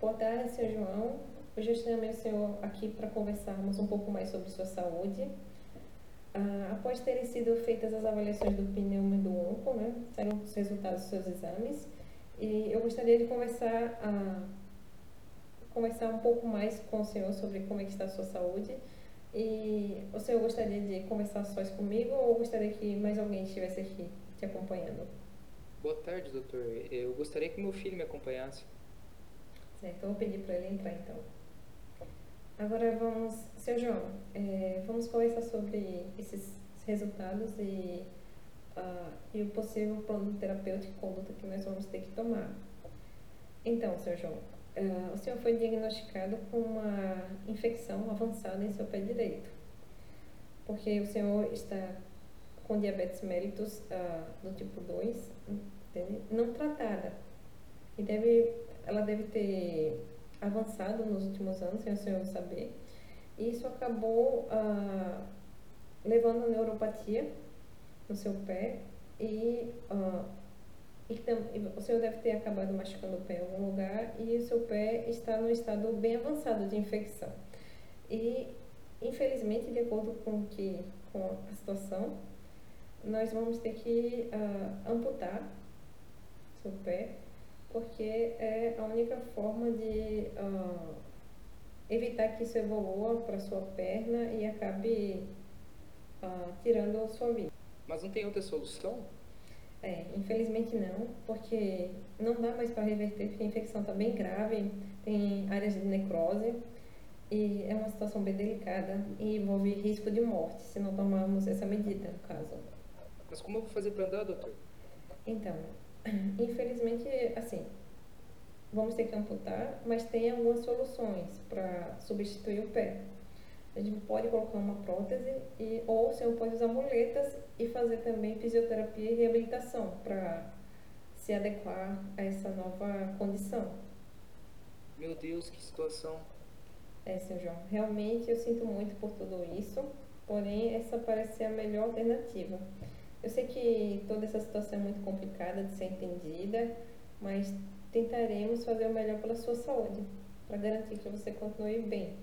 Boa tarde, senhor João. Hoje eu chamei o senhor aqui para conversarmos um pouco mais sobre sua saúde. Ah, após terem sido feitas as avaliações do pneumo e do onco, né, saíram os resultados dos seus exames, e eu gostaria de conversar, ah, conversar um pouco mais com o senhor sobre como é que está a sua saúde. E o senhor gostaria de conversar só comigo ou gostaria que mais alguém estivesse aqui te acompanhando? Boa tarde, doutor. Eu gostaria que meu filho me acompanhasse. Certo, eu vou pedir para ele entrar então. Agora vamos, seu João, é, vamos conversar sobre esses resultados e, uh, e o possível plano terapêutico conduta que nós vamos ter que tomar. Então, seu João, uh, o senhor foi diagnosticado com uma infecção avançada em seu pé direito, porque o senhor está com diabetes mellitus uh, do tipo 2, entende? não tratada, e deve, ela deve ter avançado nos últimos anos, sem o senhor saber. E isso acabou ah, levando a neuropatia no seu pé e, ah, e, o senhor deve ter acabado machucando o pé em algum lugar e o seu pé está no estado bem avançado de infecção. E, infelizmente, de acordo com, que, com a situação, nós vamos ter que ah, amputar seu pé porque é única forma de uh, evitar que isso evolua para sua perna e acabe uh, tirando a sua vida. Mas não tem outra solução? É, infelizmente não, porque não dá mais para reverter, porque a infecção está bem grave, tem áreas de necrose e é uma situação bem delicada e envolve risco de morte se não tomarmos essa medida, no caso. Mas como eu vou fazer para andar, doutor? Então, Infelizmente, assim, vamos ter que amputar, mas tem algumas soluções para substituir o pé. A gente pode colocar uma prótese e, ou o senhor pode usar muletas e fazer também fisioterapia e reabilitação para se adequar a essa nova condição. Meu Deus, que situação. É, senhor João, realmente eu sinto muito por tudo isso, porém essa parece ser a melhor alternativa. Eu sei que toda essa situação é muito complicada de ser entendida, mas tentaremos fazer o melhor pela sua saúde, para garantir que você continue bem.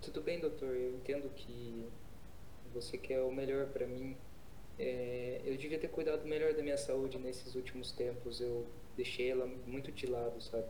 Tudo bem, doutor. Eu entendo que você quer o melhor para mim. É, eu devia ter cuidado melhor da minha saúde nesses últimos tempos. Eu deixei ela muito de lado, sabe?